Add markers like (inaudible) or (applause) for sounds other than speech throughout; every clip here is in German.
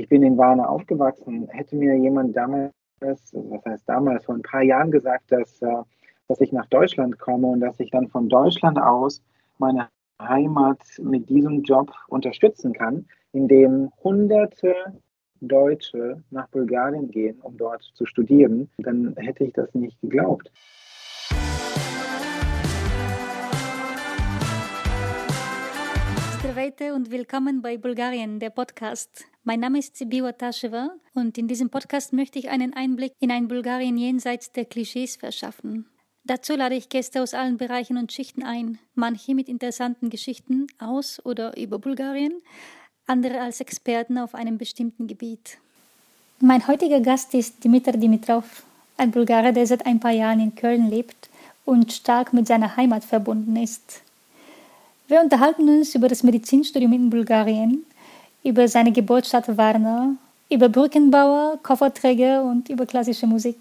Ich bin in Warna aufgewachsen. Hätte mir jemand damals, was heißt damals, vor ein paar Jahren gesagt, dass, äh, dass ich nach Deutschland komme und dass ich dann von Deutschland aus meine Heimat mit diesem Job unterstützen kann, indem Hunderte Deutsche nach Bulgarien gehen, um dort zu studieren, dann hätte ich das nicht geglaubt. Здравейте und willkommen bei Bulgarien, der Podcast. Mein Name ist Sibiwa Taschewa und in diesem Podcast möchte ich einen Einblick in ein Bulgarien jenseits der Klischees verschaffen. Dazu lade ich Gäste aus allen Bereichen und Schichten ein, manche mit interessanten Geschichten aus oder über Bulgarien, andere als Experten auf einem bestimmten Gebiet. Mein heutiger Gast ist Dimitar Dimitrov, ein Bulgare, der seit ein paar Jahren in Köln lebt und stark mit seiner Heimat verbunden ist. Wir unterhalten uns über das Medizinstudium in Bulgarien, über seine Geburtsstadt Varna, über Brückenbauer, Kofferträger und über klassische Musik.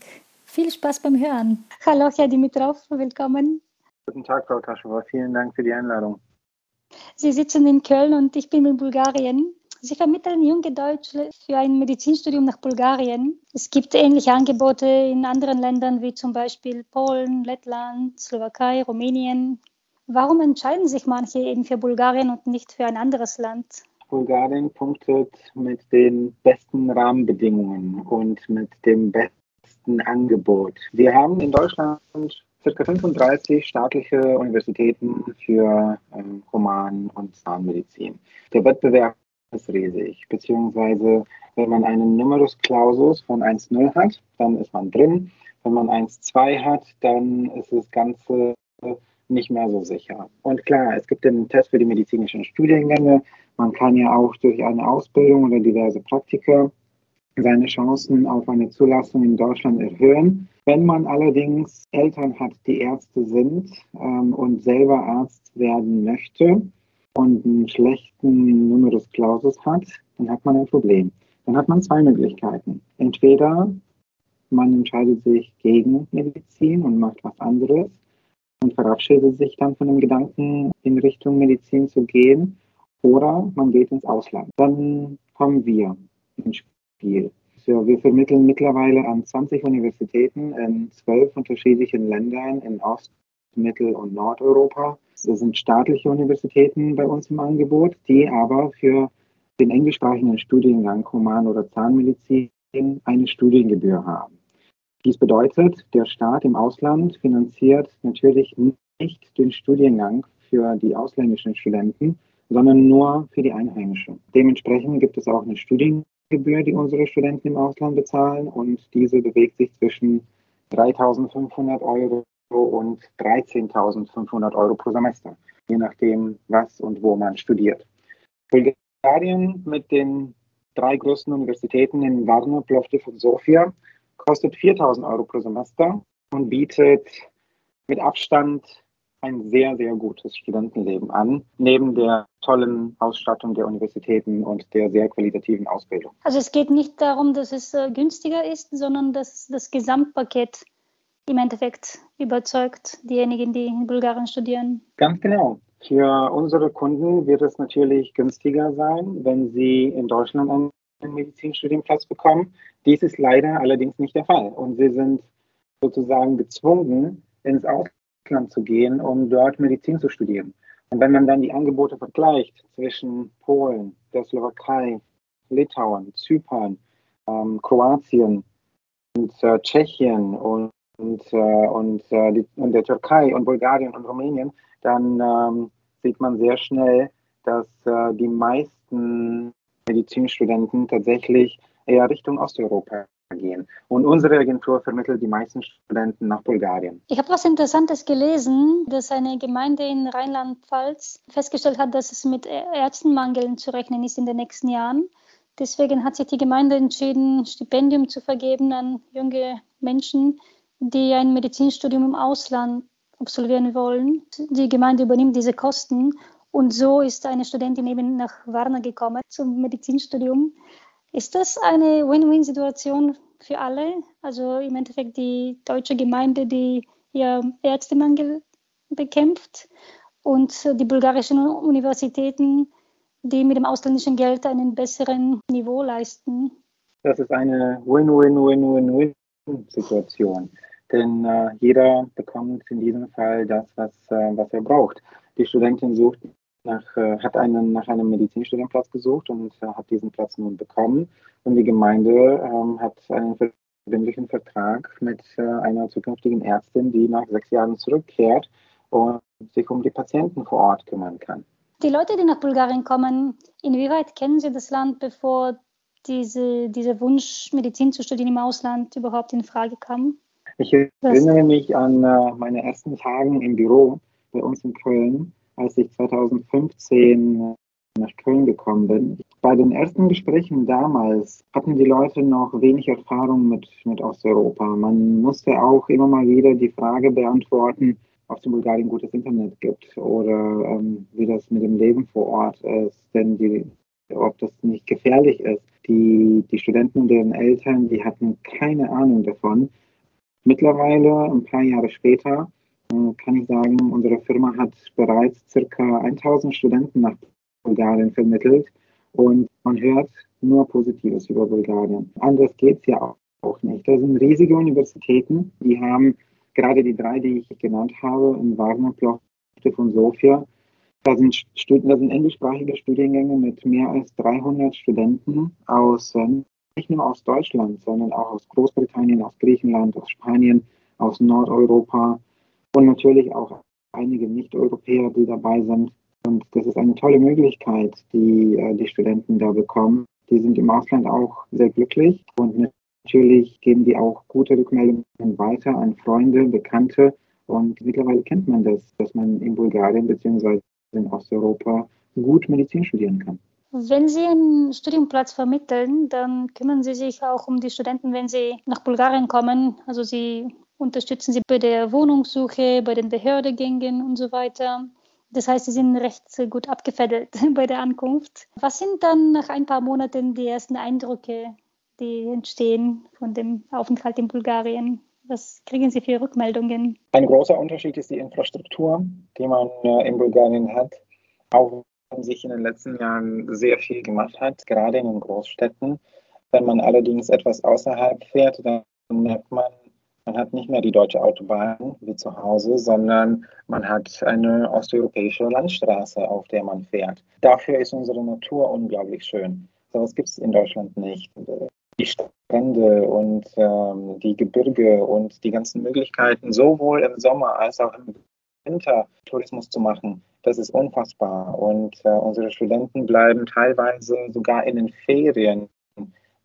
Viel Spaß beim Hören. Hallo, Herr Dimitrov, willkommen. Guten Tag, Frau Taschewa. Vielen Dank für die Einladung. Sie sitzen in Köln und ich bin in Bulgarien. Sie vermitteln junge Deutsche für ein Medizinstudium nach Bulgarien. Es gibt ähnliche Angebote in anderen Ländern wie zum Beispiel Polen, Lettland, Slowakei, Rumänien. Warum entscheiden sich manche eben für Bulgarien und nicht für ein anderes Land? Bulgarien punktet mit den besten Rahmenbedingungen und mit dem besten Angebot. Wir haben in Deutschland ca. 35 staatliche Universitäten für ähm, Human- und Zahnmedizin. Der Wettbewerb ist riesig, beziehungsweise wenn man einen Numerus Clausus von 1,0 hat, dann ist man drin. Wenn man 1,2 hat, dann ist das Ganze nicht mehr so sicher. Und klar, es gibt den Test für die medizinischen Studiengänge. Man kann ja auch durch eine Ausbildung oder diverse Praktika seine Chancen auf eine Zulassung in Deutschland erhöhen. Wenn man allerdings Eltern hat, die Ärzte sind ähm, und selber Arzt werden möchte und einen schlechten Numerus Clausus hat, dann hat man ein Problem. Dann hat man zwei Möglichkeiten. Entweder man entscheidet sich gegen Medizin und macht was anderes und verabschiedet sich dann von dem Gedanken, in Richtung Medizin zu gehen, oder man geht ins Ausland. Dann kommen wir ins Spiel. So, wir vermitteln mittlerweile an 20 Universitäten in zwölf unterschiedlichen Ländern in Ost-, Mittel- und Nordeuropa. Es sind staatliche Universitäten bei uns im Angebot, die aber für den englischsprachigen Studiengang Human- oder Zahnmedizin eine Studiengebühr haben. Dies bedeutet, der Staat im Ausland finanziert natürlich nicht den Studiengang für die ausländischen Studenten, sondern nur für die Einheimischen. Dementsprechend gibt es auch eine Studiengebühr, die unsere Studenten im Ausland bezahlen und diese bewegt sich zwischen 3.500 Euro und 13.500 Euro pro Semester, je nachdem, was und wo man studiert. Bulgarien mit den drei größten Universitäten in Varna, Plovdiv und Sofia kostet 4.000 Euro pro Semester und bietet mit Abstand ein sehr, sehr gutes Studentenleben an, neben der tollen Ausstattung der Universitäten und der sehr qualitativen Ausbildung. Also es geht nicht darum, dass es äh, günstiger ist, sondern dass das Gesamtpaket im Endeffekt überzeugt diejenigen, die in Bulgarien studieren. Ganz genau. Für unsere Kunden wird es natürlich günstiger sein, wenn sie in Deutschland einen Medizinstudienplatz bekommen. Dies ist leider allerdings nicht der Fall. Und sie sind sozusagen gezwungen, ins Ausland zu gehen, um dort Medizin zu studieren. Und wenn man dann die Angebote vergleicht zwischen Polen, der Slowakei, Litauen, Zypern, ähm, Kroatien und äh, Tschechien und, und, äh, und, äh, die, und, der Türkei und Bulgarien und Rumänien, dann ähm, sieht man sehr schnell, dass äh, die meisten Medizinstudenten tatsächlich eher Richtung Osteuropa gehen. Und unsere Agentur vermittelt die meisten Studenten nach Bulgarien. Ich habe was Interessantes gelesen, dass eine Gemeinde in Rheinland-Pfalz festgestellt hat, dass es mit Ärztenmangeln zu rechnen ist in den nächsten Jahren. Deswegen hat sich die Gemeinde entschieden, Stipendium zu vergeben an junge Menschen, die ein Medizinstudium im Ausland absolvieren wollen. Die Gemeinde übernimmt diese Kosten und so ist eine Studentin eben nach Varna gekommen zum Medizinstudium. Ist das eine Win-Win-Situation für alle? Also im Endeffekt die deutsche Gemeinde, die ihr Ärztemangel bekämpft und die bulgarischen Universitäten, die mit dem ausländischen Geld einen besseren Niveau leisten? Das ist eine Win-Win-Win-Win-Win-Situation. Denn äh, jeder bekommt in diesem Fall das, was, äh, was er braucht. Die Studentin sucht nach, äh, hat einen, nach einem Medizinstudienplatz gesucht und äh, hat diesen Platz nun bekommen. Und die Gemeinde ähm, hat einen verbindlichen Vertrag mit äh, einer zukünftigen Ärztin, die nach sechs Jahren zurückkehrt und sich um die Patienten vor Ort kümmern kann. Die Leute, die nach Bulgarien kommen, inwieweit kennen sie das Land, bevor diese, dieser Wunsch, Medizin zu studieren im Ausland überhaupt in Frage kam? Ich erinnere mich an äh, meine ersten Tage im Büro bei uns in Köln als ich 2015 nach Köln gekommen bin. Bei den ersten Gesprächen damals hatten die Leute noch wenig Erfahrung mit, mit Osteuropa. Man musste auch immer mal wieder die Frage beantworten, ob es in Bulgarien gutes Internet gibt oder ähm, wie das mit dem Leben vor Ort ist, denn die, ob das nicht gefährlich ist. Die, die Studenten und deren Eltern, die hatten keine Ahnung davon. Mittlerweile, ein paar Jahre später, kann ich sagen, unsere Firma hat bereits circa 1000 Studenten nach Bulgarien vermittelt und man hört nur Positives über Bulgarien. Anders geht es ja auch nicht. Das sind riesige Universitäten, die haben gerade die drei, die ich genannt habe, in Warna, Plovdiv und Sofia. Da sind, da sind englischsprachige Studiengänge mit mehr als 300 Studenten aus, äh, nicht nur aus Deutschland, sondern auch aus Großbritannien, aus Griechenland, aus Spanien, aus Nordeuropa, und natürlich auch einige Nicht-Europäer, die dabei sind. Und das ist eine tolle Möglichkeit, die äh, die Studenten da bekommen. Die sind im Ausland auch sehr glücklich und natürlich geben die auch gute Rückmeldungen weiter an Freunde, Bekannte. Und mittlerweile kennt man das, dass man in Bulgarien bzw. in Osteuropa gut Medizin studieren kann. Wenn Sie einen Studienplatz vermitteln, dann kümmern Sie sich auch um die Studenten, wenn sie nach Bulgarien kommen. Also Sie unterstützen sie bei der Wohnungssuche, bei den Behördegängen und so weiter. Das heißt, sie sind recht gut abgefedelt (laughs) bei der Ankunft. Was sind dann nach ein paar Monaten die ersten Eindrücke, die entstehen von dem Aufenthalt in Bulgarien? Was kriegen Sie für Rückmeldungen? Ein großer Unterschied ist die Infrastruktur, die man äh, in Bulgarien hat. Auch sich in den letzten Jahren sehr viel gemacht hat, gerade in den Großstädten. Wenn man allerdings etwas außerhalb fährt, dann merkt man, man hat nicht mehr die deutsche Autobahn wie zu Hause, sondern man hat eine osteuropäische Landstraße, auf der man fährt. Dafür ist unsere Natur unglaublich schön. So etwas gibt es in Deutschland nicht. Die Strände und ähm, die Gebirge und die ganzen Möglichkeiten, sowohl im Sommer als auch im Winter Tourismus zu machen, das ist unfassbar. Und äh, unsere Studenten bleiben teilweise sogar in den Ferien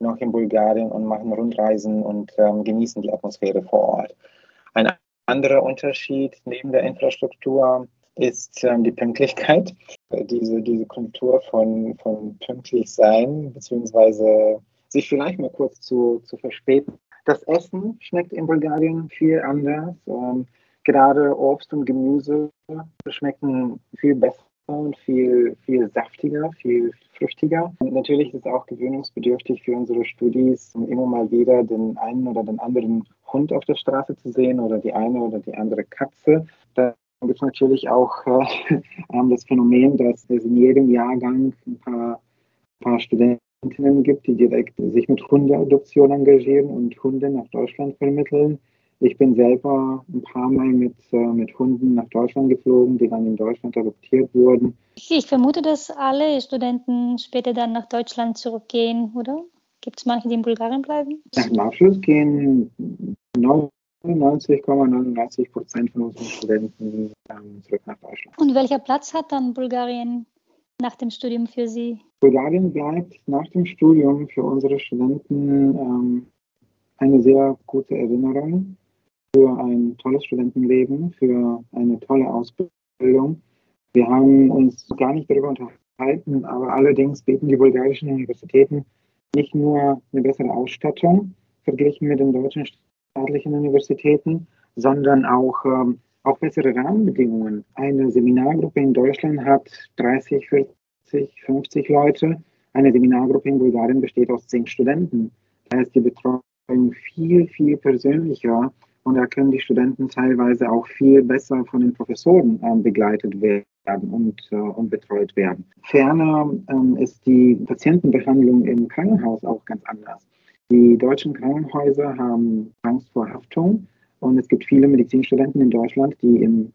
noch in Bulgarien und machen Rundreisen und ähm, genießen die Atmosphäre vor Ort. Ein anderer Unterschied neben der Infrastruktur ist ähm, die Pünktlichkeit. Diese, diese Kultur von, von pünktlich sein, beziehungsweise sich vielleicht mal kurz zu, zu verspäten. Das Essen schmeckt in Bulgarien viel anders. Ähm, gerade Obst und Gemüse schmecken viel besser und viel, viel saftiger, viel früchtiger. Und natürlich ist es auch gewöhnungsbedürftig für unsere Studis, immer mal wieder den einen oder den anderen Hund auf der Straße zu sehen oder die eine oder die andere Katze. Da gibt es natürlich auch äh, (laughs) das Phänomen, dass es in jedem Jahrgang ein paar, paar Studentinnen gibt, die direkt sich mit Hundeadoption engagieren und Hunde nach Deutschland vermitteln. Ich bin selber ein paar Mal mit, äh, mit Hunden nach Deutschland geflogen, die dann in Deutschland adoptiert wurden. Ich vermute, dass alle Studenten später dann nach Deutschland zurückgehen, oder? Gibt es manche, die in Bulgarien bleiben? Nach dem Abschluss gehen 99,99 Prozent von unseren Studenten ähm, zurück nach Deutschland. Und welcher Platz hat dann Bulgarien nach dem Studium für Sie? Bulgarien bleibt nach dem Studium für unsere Studenten ähm, eine sehr gute Erinnerung für ein tolles Studentenleben, für eine tolle Ausbildung. Wir haben uns gar nicht darüber unterhalten, aber allerdings bieten die bulgarischen Universitäten nicht nur eine bessere Ausstattung verglichen mit den deutschen staatlichen Universitäten, sondern auch, ähm, auch bessere Rahmenbedingungen. Eine Seminargruppe in Deutschland hat 30, 40, 50 Leute. Eine Seminargruppe in Bulgarien besteht aus zehn Studenten. Da ist die Betreuung viel, viel persönlicher Und da können die Studenten teilweise auch viel besser von den Professoren ähm, begleitet werden und, äh, und betreut werden. Ferner ähm, ist die Patientenbehandlung im Krankenhaus auch ganz anders. Die deutschen Krankenhäuser haben Angst vor Haftung und es gibt viele Medizinstudenten in Deutschland, die im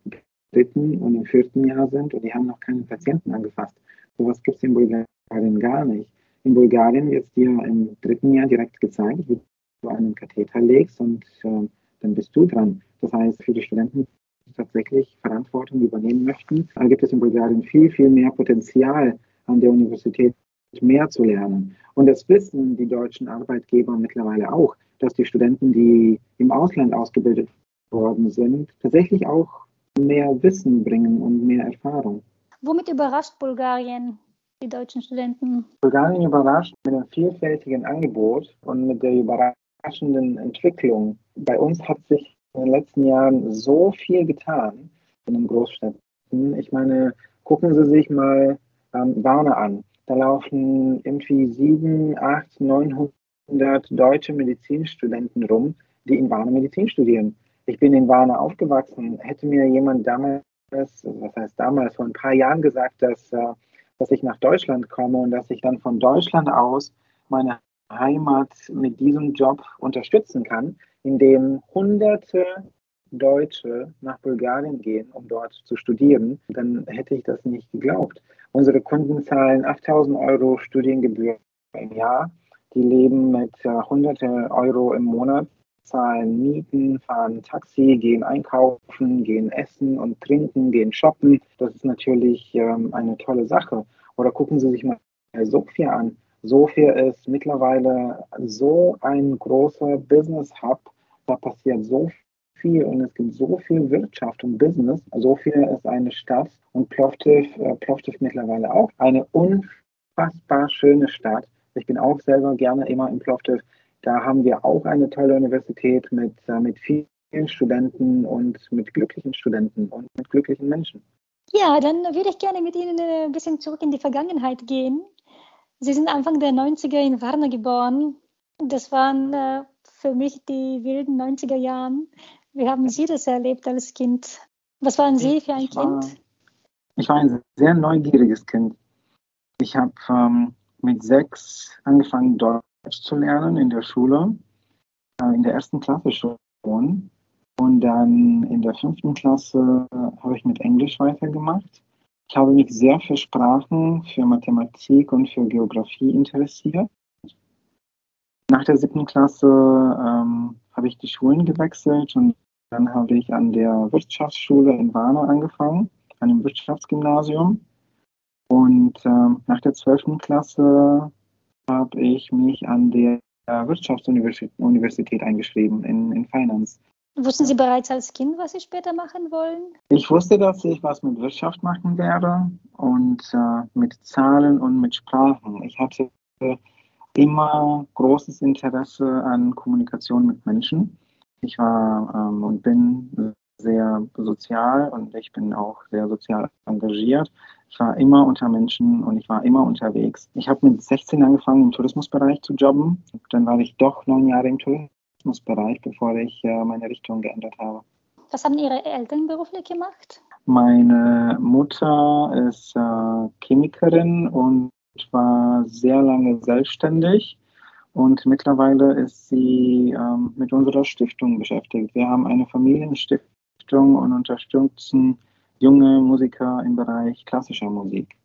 dritten und im vierten Jahr sind und die haben noch keinen Patienten angefasst. Sowas gibt es in Bulgarien gar nicht. In Bulgarien wird es dir im dritten Jahr direkt gezeigt, wie du einen Katheter legst und äh, dann bist du dran. Das heißt, für die Studenten, die tatsächlich Verantwortung übernehmen möchten, da gibt es in Bulgarien viel, viel mehr Potenzial an der Universität mehr zu lernen. Und das wissen die deutschen Arbeitgeber mittlerweile auch, dass die Studenten, die im Ausland ausgebildet worden sind, tatsächlich auch mehr Wissen bringen und mehr Erfahrung. Womit überrascht Bulgarien die deutschen Studenten? Bulgarien überrascht mit einem vielfältigen Angebot und mit der überraschenden Entwicklung. Bei uns hat sich in den letzten Jahren so viel getan in den Großstädten. Ich meine, gucken Sie sich mal ähm, Warne an. Da laufen irgendwie sieben, acht, 900 deutsche Medizinstudenten rum, die in Warne Medizin studieren. Ich bin in Warne aufgewachsen. Hätte mir jemand damals, was heißt damals, vor ein paar Jahren gesagt, dass, äh, dass ich nach Deutschland komme und dass ich dann von Deutschland aus meine Heimat mit diesem Job unterstützen kann, indem Hunderte Deutsche nach Bulgarien gehen, um dort zu studieren, dann hätte ich das nicht geglaubt. Unsere Kunden zahlen 8000 Euro Studiengebühr im Jahr. Die leben mit äh, hunderte Euro im Monat, zahlen Mieten, fahren Taxi, gehen einkaufen, gehen essen und trinken, gehen shoppen. Das ist natürlich ähm, eine tolle Sache. Oder gucken Sie sich mal Sofia an. Sofia ist mittlerweile so ein großer Business Hub. Da passiert so viel und es gibt so viel Wirtschaft und Business. Sofia ist eine Stadt und Plovdiv, äh, Plovdiv mittlerweile auch eine unfassbar schöne Stadt. Ich bin auch selber gerne immer in Plovdiv. Da haben wir auch eine tolle Universität mit, äh, mit vielen Studenten und mit glücklichen Studenten und mit glücklichen Menschen. Ja, dann würde ich gerne mit Ihnen äh, ein bisschen zurück in die Vergangenheit gehen. Sie sind Anfang der 90er in Varna geboren. Das waren äh, für mich die wilden 90er Jahren. Wie haben Sie das erlebt als Kind? Was waren Sie für ein ich Kind? War, ich war ein sehr neugieriges Kind. Ich habe ähm, mit sechs angefangen, Deutsch zu lernen in der Schule, äh, in der ersten Klasse schon. Und dann in der fünften Klasse habe ich mit Englisch weitergemacht. Ich habe mich sehr für Sprachen, für Mathematik und für Geografie interessiert. Nach der siebten Klasse ähm, habe ich die Schulen gewechselt und dann habe ich an der Wirtschaftsschule in Warnow angefangen, an dem Wirtschaftsgymnasium. Und ähm, nach der zwölften Klasse habe ich mich an der Wirtschaftsuniversität eingeschrieben in, in Finance. Wussten Sie bereits als Kind, was Sie später machen wollen? Ich wusste, dass ich was mit Wirtschaft machen werde und äh, mit Zahlen und mit Sprachen. Ich hatte immer großes Interesse an Kommunikation mit Menschen. Ich war ähm, und bin sehr sozial und ich bin auch sehr sozial engagiert. Ich war immer unter Menschen und ich war immer unterwegs. Ich habe mit 16 angefangen, im Tourismusbereich zu jobben. Dann war ich doch neun Jahre im Tourismusbereich, bevor ich äh, meine Richtung geändert habe. Was haben Ihre Eltern beruflich gemacht? Meine Mutter ist äh, Chemikerin und war sehr lange selbstständig und mittlerweile ist sie ähm, mit unserer Stiftung beschäftigt. Wir haben eine Familienstiftung und unterstützen junge Musiker im Bereich klassischer Musik.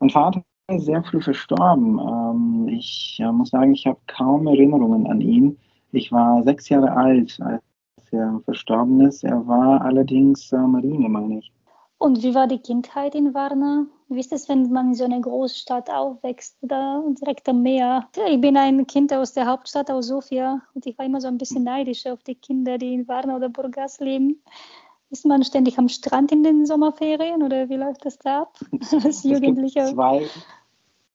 Mein Vater ist sehr früh verstorben. Ähm, ich äh, muss sagen, ich habe kaum Erinnerungen an ihn. Ich war sechs Jahre alt, als er verstorben ist. Er war allerdings äh, Marine, meine ich. Und wie war die Kindheit in Varna? Wie ist es, wenn man in so einer Großstadt aufwächst oder direkt am Meer? Ich bin ein Kind aus der Hauptstadt, aus Sofia, und ich war immer so ein bisschen neidisch auf die Kinder, die in Varna oder Burgas leben. Ist man ständig am Strand in den Sommerferien oder wie läuft das da ab (laughs) als Jugendlicher? Es gibt zwei,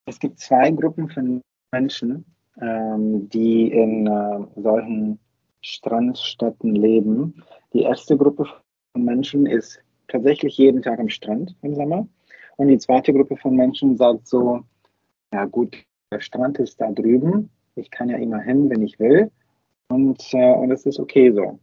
es gibt zwei Gruppen von Menschen, ähm, die in äh, solchen Strandstädten leben. Die erste Gruppe von Menschen ist tatsächlich jeden Tag am Strand im Sommer. Und die zweite Gruppe von Menschen sagt so, ja gut, der Strand ist da drüben, ich kann ja immer hin, wenn ich will. Und, äh, und es ist okay so.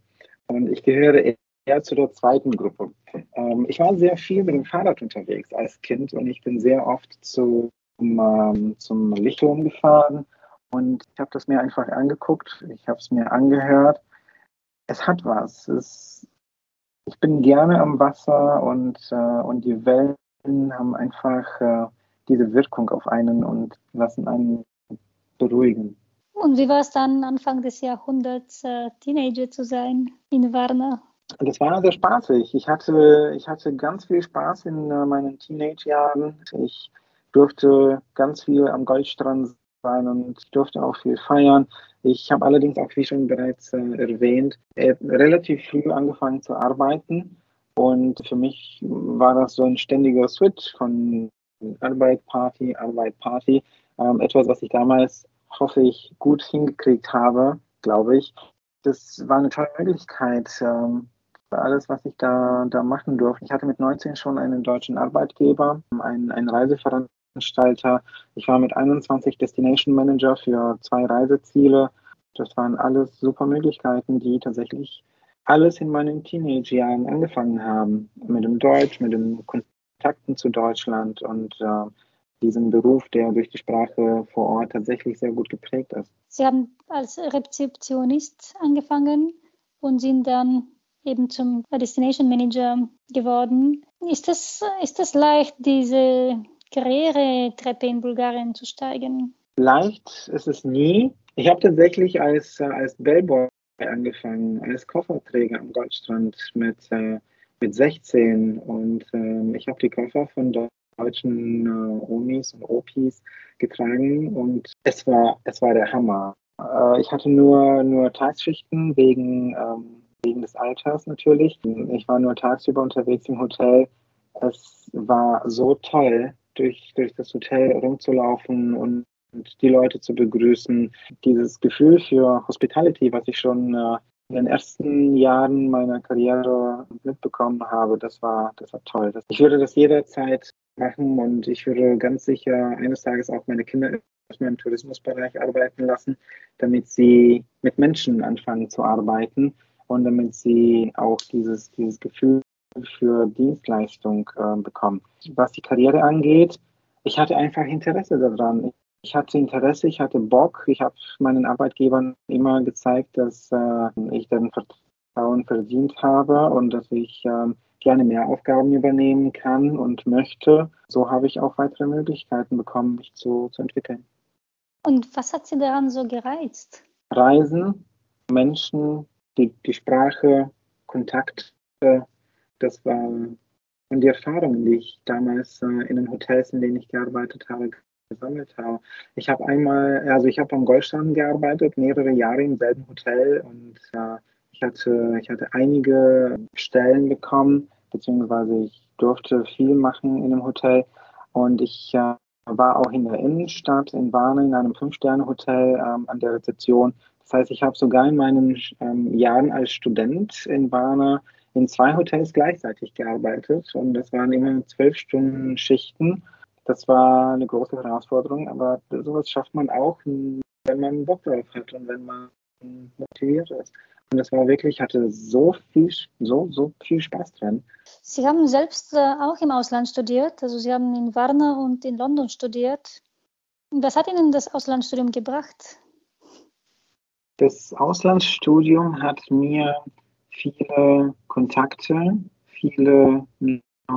Und ich gehöre eher zu der zweiten Gruppe. Ähm, ich war sehr viel mit dem Fahrrad unterwegs als Kind und ich bin sehr oft zu, um, zum Lichtturm gefahren und ich habe das mir einfach angeguckt, ich habe es mir angehört. Es hat was. Es, ich bin gerne am Wasser und, äh, und die Wellen haben einfach äh, diese Wirkung auf einen und lassen einen beruhigen. Und wie war es dann Anfang des Jahrhunderts, äh, Teenager zu sein in Varna? Das war sehr spaßig. Ich hatte, ich hatte ganz viel Spaß in äh, meinen Teenage-Jahren. Ich durfte ganz viel am Goldstrand sein und ich durfte auch viel feiern. Ich habe allerdings auch, wie schon bereits äh, erwähnt, äh, relativ früh angefangen zu arbeiten. Und für mich war das so ein ständiger Switch von Arbeit, Party, Arbeit, Party. Ähm, etwas, was ich damals, hoffe ich, gut hingekriegt habe, glaube ich. Das war eine tolle Möglichkeit, ähm, alles, was ich da, da machen durfte. Ich hatte mit 19 schon einen deutschen Arbeitgeber, einen, einen Reiseveranstalter. Ich war mit 21 Destination Manager für zwei Reiseziele. Das waren alles super Möglichkeiten, die tatsächlich alles in meinen Teenage-Jahren angefangen haben. Mit dem Deutsch, mit den Kontakten zu Deutschland und äh, diesem Beruf, der durch die Sprache vor Ort tatsächlich sehr gut geprägt ist. Sie haben als Rezeptionist angefangen und sind dann eben zum Destination Manager geworden. Ist das, ist das leicht, diese Karrieretreppe in Bulgarien zu steigen? Leicht ist es nie. Ich habe tatsächlich als, als Bellboy angefangen, als Kofferträger am Goldstrand mit, äh, mit 16 und äh, ich habe die Koffer von deutschen äh, Omis und Opis getragen und es war, es war der Hammer. Äh, ich hatte nur, nur Tagsschichten wegen ähm, wegen des Alters natürlich. Ich war nur tagsüber unterwegs im Hotel. Es war so toll, durch, durch das Hotel rumzulaufen und, die Leute zu begrüßen. Dieses Gefühl für Hospitality, was ich schon äh, in den ersten Jahren meiner Karriere mitbekommen habe, das war, das war toll. Ich würde das jederzeit machen und ich würde ganz sicher eines Tages auch meine Kinder im Tourismusbereich arbeiten lassen, damit sie mit Menschen anfangen zu arbeiten und damit sie auch dieses, dieses Gefühl für Dienstleistung äh, bekommen. Was die Karriere angeht, ich hatte einfach Interesse daran. Ich hatte Interesse, ich hatte Bock. Ich habe meinen Arbeitgebern immer gezeigt, dass äh, ich deren Vertrauen verdient habe und dass ich äh, gerne mehr Aufgaben übernehmen kann und möchte. So habe ich auch weitere Möglichkeiten bekommen, mich zu, zu entwickeln. Und was hat Sie daran so gereizt? Reisen, Menschen, die, die Sprache, Kontakt, das war und die Erfahrungen, die ich damals äh, in den Hotels, in denen ich gearbeitet habe, gesammelt habe. Ich habe einmal, also ich habe am Goldstrand gearbeitet, mehrere Jahre im selben Hotel und äh, ich hatte, ich hatte einige Stellen bekommen, beziehungsweise ich durfte viel machen in dem Hotel und ich äh, war auch in der Innenstadt in Warne in einem Fünf-Sterne-Hotel ähm, an der Rezeption das heißt, ich habe sogar in meinen ähm, Jahren als Student in Warner in zwei Hotels gleichzeitig gearbeitet und das waren immer zwölf Stunden Schichten. Das war eine große Herausforderung, aber sowas schafft man auch, wenn man Bock drauf hat und wenn man motiviert ist. Und das war wirklich, hatte so viel, so, so viel Spaß dran. Sie haben selbst äh, auch im Ausland studiert, also Sie haben in Warner und in London studiert. Was hat Ihnen das Auslandsstudium gebracht? Das Auslandsstudium hat mir viele Kontakte, viele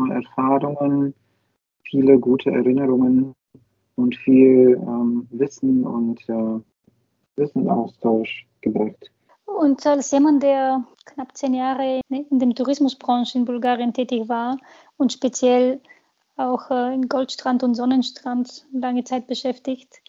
Erfahrungen, viele gute Erinnerungen und viel ähm, Wissen und äh, Wissenaustausch gebracht. Und als jemand, der knapp zehn Jahre in der Tourismusbranche in Bulgarien tätig war und speziell auch äh, in Goldstrand und Sonnenstrand lange Zeit beschäftigt,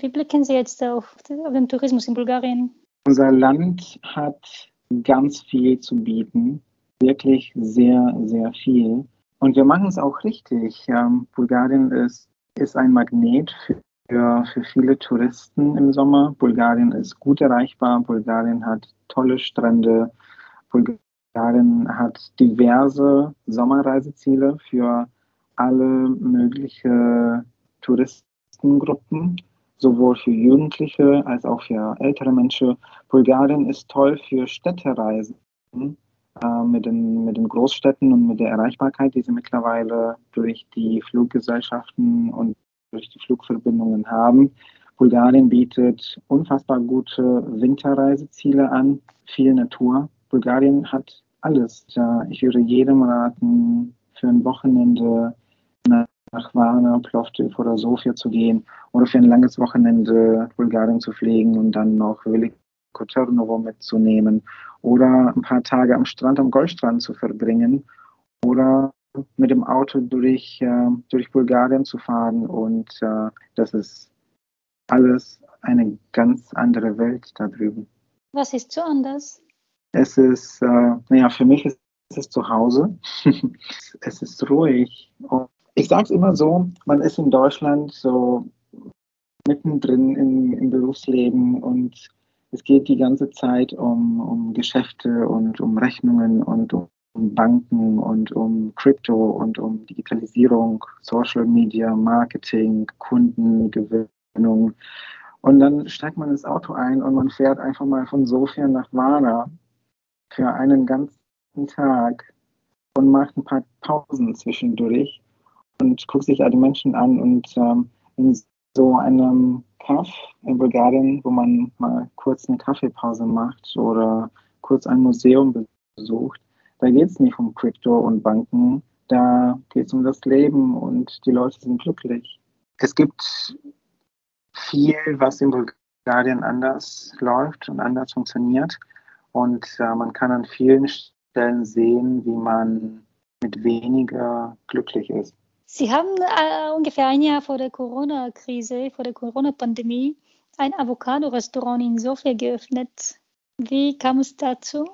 wie blicken Sie jetzt auf, auf den Tourismus in Bulgarien? Unser Land hat ganz viel zu bieten, wirklich sehr, sehr viel. Und wir machen es auch richtig. Ähm, Bulgarien ist, ist ein Magnet für, für viele Touristen im Sommer. Bulgarien ist gut erreichbar. Bulgarien hat tolle Strände. Bulgarien hat diverse Sommerreiseziele für alle möglichen Touristengruppen sowohl für Jugendliche als auch für ältere Menschen. Bulgarien ist toll für Städtereisen. äh, mit, den, mit den Großstädten und mit der Erreichbarkeit, die sie mittlerweile durch die Fluggesellschaften und durch die Flugverbindungen haben. Bulgarien bietet unfassbar gute Winterreiseziele an, viel Natur. Bulgarien hat alles. Ich würde jedem raten, für ein Wochenende nach Varna, Plovdiv oder Sofia zu gehen oder für ein langes Wochenende Bulgarien zu fliegen und dann noch Veliko Ternova mitzunehmen oder ein paar Tage am Strand, am Goldstrand zu verbringen oder mit dem Auto durch, äh, durch Bulgarien zu fahren und äh, das ist alles eine ganz andere Welt da drüben. Was ist so anders? Es ist, äh, naja, für mich ist es zu Hause. (laughs) es ist ruhig. Ich sage es immer so, man ist in Deutschland so mittendrin im, im Berufsleben und es geht die ganze Zeit um, um Geschäfte und um Rechnungen und um, Banken und um Krypto und um Digitalisierung, Social Media, Marketing, Kundengewinnung. Und dann steigt man ins Auto ein und man fährt einfach mal von Sofia nach Varna für einen ganzen Tag und macht ein paar Pausen zwischendurch und guckt sich alle Menschen an und ähm, in so einem Kaff in Bulgarien, wo man mal kurz eine Kaffeepause macht oder kurz ein Museum besucht, da geht es nicht um Krypto und Banken, da geht es um das Leben und die Leute sind glücklich. Es gibt viel, was in Bulgarien anders läuft und anders funktioniert. Und äh, man kann an vielen Stellen sehen, wie man mit weniger glücklich ist. Sie haben äh, ungefähr ein Jahr vor der Corona-Krise, vor der Corona-Pandemie, ein Avocado-Restaurant in Sofia geöffnet. Wie kam es dazu?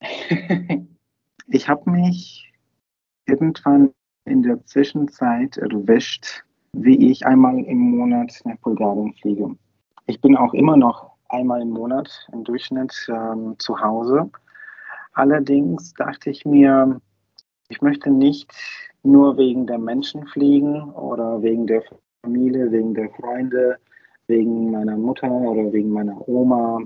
(laughs) ich habe mich irgendwann in der Zwischenzeit erwischt, wie ich einmal im Monat nach Bulgarien fliege. Ich bin auch immer noch einmal im Monat im Durchschnitt ähm, zu Hause. Allerdings dachte ich mir, ich möchte nicht nur wegen der Menschen fliegen oder wegen der Familie, wegen der Freunde, wegen meiner Mutter oder wegen meiner Oma.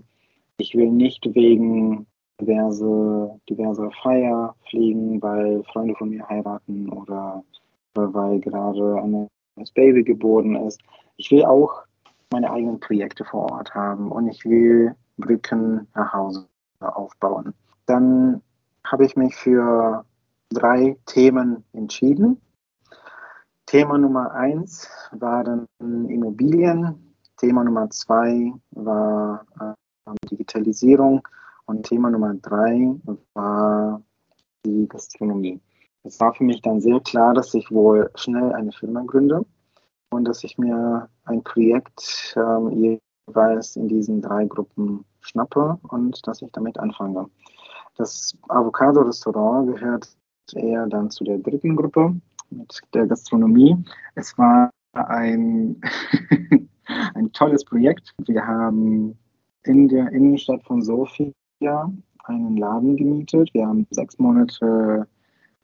Ich will nicht wegen diverse, diverse Feier fliegen, weil Freunde von mir heiraten oder weil gerade ein neues Baby geboren ist. Ich will auch meine eigenen Projekte vor Ort haben und ich will Brücken nach Hause aufbauen. Dann habe ich mich für drei Themen entschieden. Thema Nummer eins waren Immobilien. Thema Nummer zwei war äh, Digitalisierung. Und Thema Nummer drei war die Gastronomie. Es war für mich dann sehr klar, dass ich wohl schnell eine Firma gründe und dass ich mir ein Projekt ähm, jeweils in diesen drei Gruppen schnappe und dass ich damit anfange. Das Avocado-Restaurant gehört eher dann zu der dritten Gruppe mit der Gastronomie. Es war ein, (laughs) ein tolles Projekt. Wir haben in der Innenstadt von Sofia einen Laden gemietet. Wir haben sechs Monate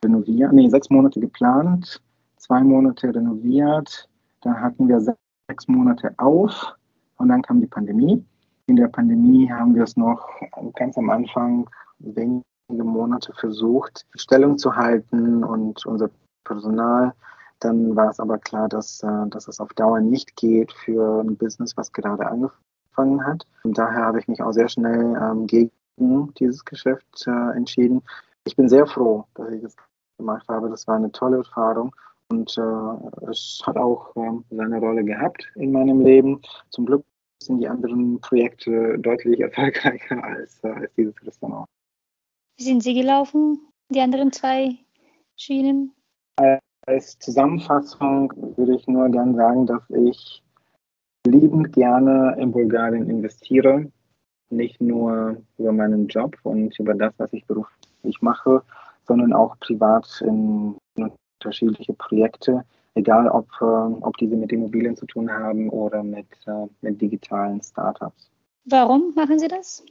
renoviert, nee, sechs Monate geplant, zwei Monate renoviert. Dann hatten wir sechs Monate auf und dann kam die Pandemie. In der Pandemie haben wir es noch ganz am Anfang wenige Monate versucht, Stellung zu halten und unser Personal. Dann war es aber klar, dass, äh, dass es auf Dauer nicht geht für ein Business, was gerade angefangen hat. Und daher habe ich mich auch sehr schnell ähm, gegen dieses Geschäft äh, entschieden. Ich bin sehr froh, dass ich es gemacht habe. Das war eine tolle Erfahrung und äh, es hat auch äh, seine Rolle gehabt in meinem Leben. Zum Glück sind die anderen Projekte deutlich erfolgreicher als, äh, als dieses Restaurant. Wie sind Sie gelaufen, die anderen zwei Schienen? Als Zusammenfassung würde ich nur gern sagen, dass ich liebend gerne in Bulgarien investiere. Nicht nur über meinen Job und über das, was ich beruflich mache, sondern auch privat in unterschiedliche Projekte, egal ob, äh, ob diese mit Immobilien zu tun haben oder mit, äh, mit digitalen Startups. Warum machen Sie das?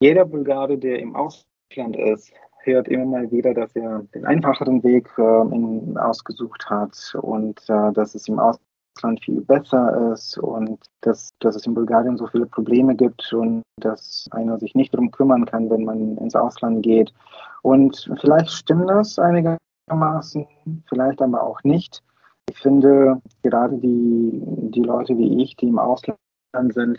Jeder Bulgare, der im Ausland Land ist, hört immer mal wieder, dass er den einfacheren Weg äh, ausgesucht hat und äh, dass es im Ausland Ausland viel besser ist und dass, dass es in Bulgarien so viele Probleme gibt und dass einer sich nicht darum kümmern kann, wenn man ins Ausland geht. Und vielleicht stimmt das einigermaßen, vielleicht aber auch nicht. Ich finde, gerade die, die Leute wie ich, die im Ausland sind,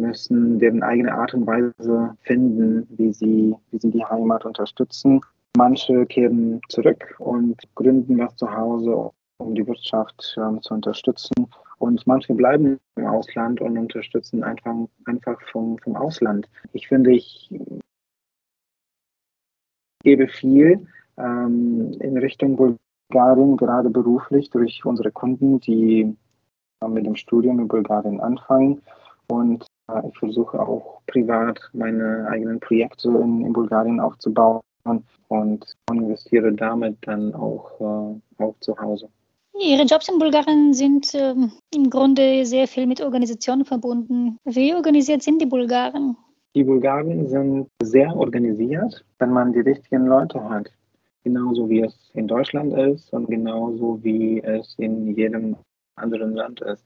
müssen deren eigene Art und Weise finden, wie sie, wie sie die Heimat unterstützen. Manche kehren zurück und gründen was zu Hause, um die Wirtschaft ähm, zu unterstützen. Und manche bleiben im Ausland und unterstützen einfach, einfach vom, vom Ausland. Ich finde, ich gebe viel ähm, in Richtung Bulgarien, gerade beruflich durch unsere Kunden, die mit dem Studium in Bulgarien anfangen. Und ich versuche auch privat meine eigenen Projekte in, in Bulgarien aufzubauen und investiere damit dann auch, äh, auch zu Hause. Ihre Jobs in Bulgarien sind ähm, im Grunde sehr viel mit Organisationen verbunden. Wie organisiert sind die Bulgaren? Die Bulgaren sind sehr organisiert, wenn man die richtigen Leute hat. Genauso wie es in Deutschland ist und genauso wie es in jedem anderen Land ist.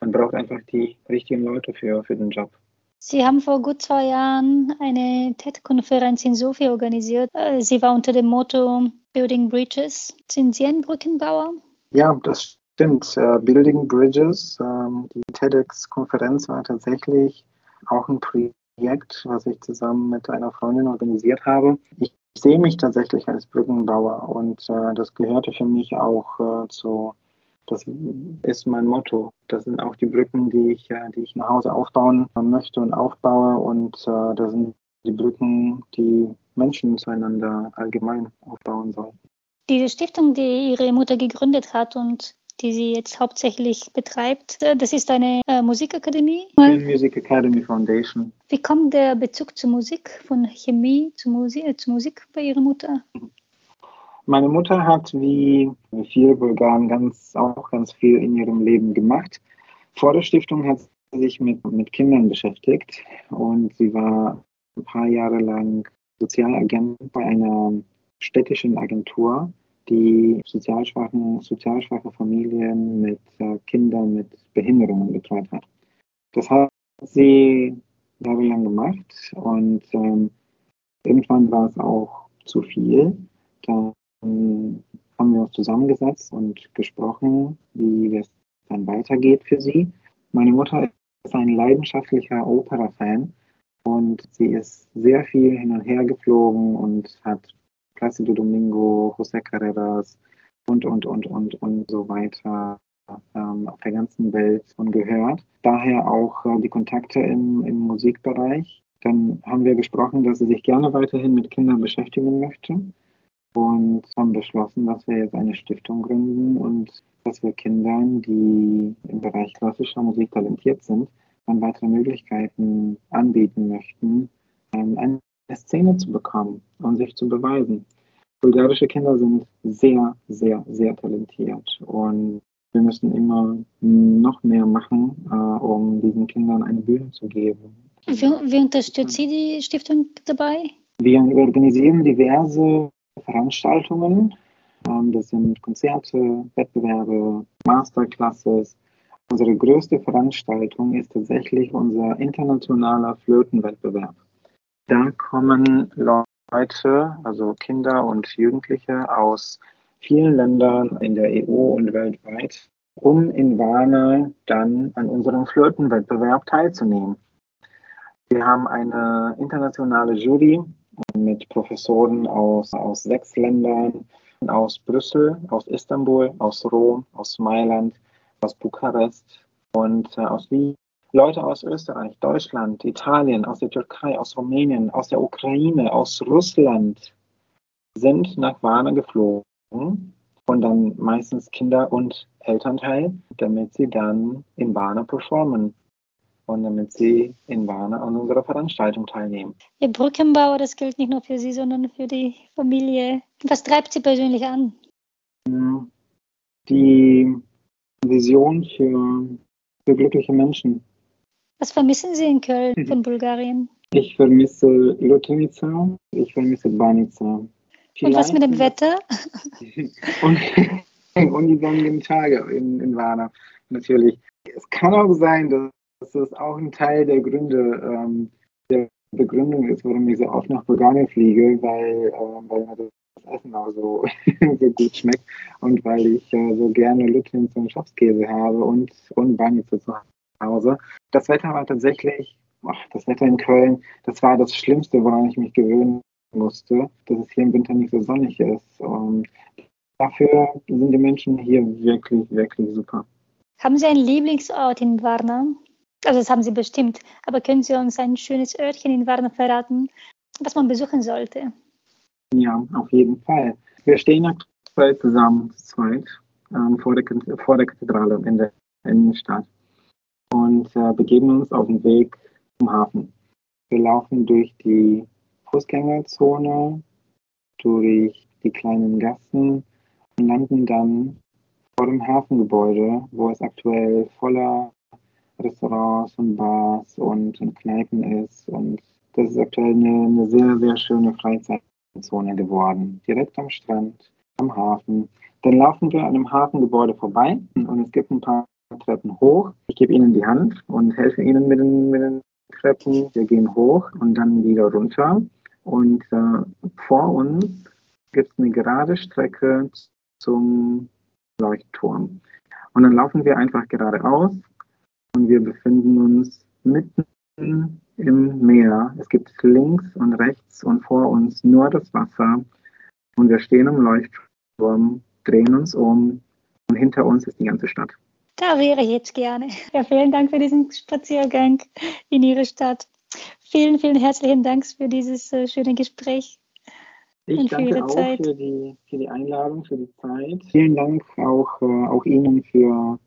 Man braucht einfach die richtigen Leute für, für den Job. Sie haben vor gut zwei Jahren eine TED-Konferenz in Sofia organisiert. Äh, sie war unter dem Motto Building Bridges. Sind Sie ein Brückenbauer? Ja, das stimmt. Uh, Building Bridges, ähm, die TEDx-Konferenz war tatsächlich auch ein Projekt, was ich zusammen mit einer Freundin organisiert habe. Ich sehe mich tatsächlich als Brückenbauer und äh, das gehörte für mich auch äh, zu das ist mein Motto. Das sind auch die Brücken, die ich, äh, die ich nach Hause aufbauen möchte und aufbaue. Und äh, das sind die Brücken, die Menschen zueinander allgemein aufbauen sollen. Diese Stiftung, die Ihre Mutter gegründet hat und die sie jetzt hauptsächlich betreibt, äh, das ist eine äh, Musikakademie. Music Academy Foundation. Wie kommt der Bezug zur Musik, von Chemie zu Musik, äh, zu Musik bei Ihrer Mutter? Meine Mutter hat wie viele Bulgaren ganz, auch ganz viel in ihrem Leben gemacht. Vor der Stiftung hat sie sich mit, mit Kindern beschäftigt und sie war ein paar Jahre lang Sozialagent bei einer städtischen Agentur, die sozialschwachen, sozialschwache Familien mit äh, Kindern mit Behinderungen betreut hat. Das hat sie jahrelang gemacht und ähm, irgendwann war es auch zu viel. Da haben wir uns zusammengesetzt und gesprochen, wie es dann weitergeht für sie. Meine Mutter ist ein leidenschaftlicher Opera-Fan und sie ist sehr viel hin und her geflogen und hat Plácido Domingo, José Carreras und, und, und, und, und so weiter ähm, auf der ganzen Welt und gehört. Daher auch äh, die Kontakte im, im Musikbereich. Dann haben wir gesprochen, dass sie sich gerne weiterhin mit Kindern beschäftigen möchte und haben beschlossen, dass wir jetzt eine Stiftung gründen und dass wir Kindern, die im Bereich klassischer Musik talentiert sind, dann weitere Möglichkeiten anbieten möchten, ähm, eine Szene zu bekommen und sich zu beweisen. Bulgarische Kinder sind sehr, sehr, sehr talentiert und wir müssen immer noch mehr machen, äh, um diesen Kindern eine Bühne zu geben. Wie, wie unterstützt Sie die Stiftung dabei? Wir organisieren diverse Veranstaltungen. Ähm, das sind Konzerte, Wettbewerbe, Masterclasses. Unsere größte Veranstaltung ist tatsächlich unser internationaler Flötenwettbewerb. Da kommen Leute, also Kinder und Jugendliche aus vielen Ländern in der EU und weltweit, um in Warna dann an unserem Flötenwettbewerb teilzunehmen. Wir haben eine internationale Jury, mit Professoren aus, aus sechs Ländern, aus Brüssel, aus Istanbul, aus Rom, aus Mailand, aus Bukarest und äh, aus Wien. Leute aus Österreich, Deutschland, Italien, aus der Türkei, aus Rumänien, aus der Ukraine, aus Russland sind nach Warna geflogen und dann meistens Kinder und Elternteil, damit sie dann in Warna performen und damit sie in Warna an unserer Veranstaltung teilnehmen. Ihr Brückenbauer, das gilt nicht nur für Sie, sondern für die Familie. Was treibt Sie persönlich an? Die Vision für, für glückliche Menschen. Was vermissen Sie in Köln mhm. von Bulgarien? Ich vermisse Lutonica, ich vermisse Banica. Und was mit dem Wetter? (laughs) und, und die sonnigen Tage in, in Warna. natürlich. Es kann auch sein, dass das auch ein Teil der Gründe ähm, der Begründung ist, warum ich so oft nach Bulgarien fliege, weil, äh, weil mir das Essen auch so, (laughs) so gut schmeckt und weil ich äh, so gerne Lütgens und Schafskäse habe und, und Banitze zu Hause. Das Wetter war tatsächlich, ach, das Wetter in Köln, das war das Schlimmste, woran ich mich gewöhnen musste, dass es hier im Winter nicht so sonnig ist. Und dafür sind die Menschen hier wirklich, wirklich super. Haben Sie einen Lieblingsort in Varna? Also das haben Sie bestimmt. Aber können Sie uns ein schönes Örtchen in Varna verraten, was man besuchen sollte? Ja, auf jeden Fall. Wir stehen aktuell zusammen, zu zweit, ähm, vor, der, vor der Kathedrale in der Innenstadt und äh, begeben uns auf den Weg zum Hafen. Wir laufen durch die Fußgängerzone, durch die kleinen Gassen und landen dann vor dem Hafengebäude, wo es aktuell voller Restaurants und Bars und, und Kneipen ist. Und das ist aktuell eine, eine sehr, sehr schöne Freizeitzone geworden. Direkt am Strand, am Hafen. Dann laufen wir an einem Hafengebäude vorbei und es gibt ein paar Treppen hoch. Ich gebe Ihnen die Hand und helfe Ihnen mit den, mit den Treppen. Wir gehen hoch und dann wieder runter. Und äh, vor uns gibt es eine gerade Strecke zum Leuchtturm. Und dann laufen wir einfach geradeaus und wir befinden uns mitten im Meer. Es gibt links und rechts und vor uns nur das Wasser und wir stehen am Leuchtturm, drehen uns um und hinter uns ist die ganze Stadt. Da wäre ich jetzt gerne. Ja, vielen Dank für diesen Spaziergang in Ihre Stadt. Vielen, vielen herzlichen Dank für dieses äh, schöne Gespräch. Ich und danke auch Zeit. Für, die, für die Einladung, für die Zeit. Vielen Dank auch, äh, auch Ihnen für,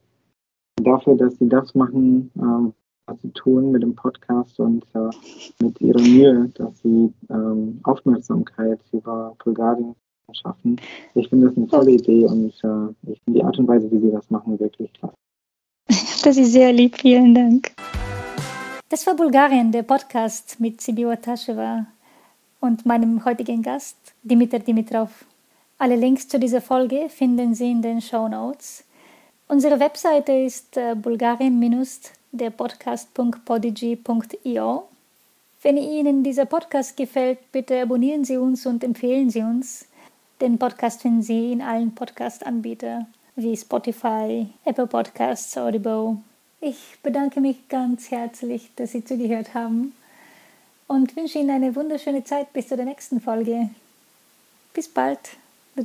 dafür, dass Sie das machen, äh, was Sie tun mit dem Podcast und äh, mit Ihrer Mühe, dass Sie ähm, Aufmerksamkeit über Bulgarien schaffen. Ich finde das eine tolle Idee und äh, ich finde die Art und Weise, wie Sie das machen, wirklich klasse. (laughs) Das ist sehr lieb, vielen Dank. Das war Bulgarien, der Podcast mit Sibiwa Taschewa und meinem heutigen Gast, Dimitar Dimitrov. Alle Links zu dieser Folge finden Sie in den Show Notes. Unsere Webseite ist äh, bulgarien-derpodcast.podigy.io. Wenn Ihnen dieser Podcast gefällt, bitte abonnieren Sie uns und empfehlen Sie uns. Den Podcast finden Sie in allen Podcast-Anbietern wie Spotify, Apple Podcasts, Audible. Ich bedanke mich ganz herzlich, dass Sie zugehört haben und wünsche Ihnen eine wunderschöne Zeit bis zur nächsten Folge. Bis bald. Do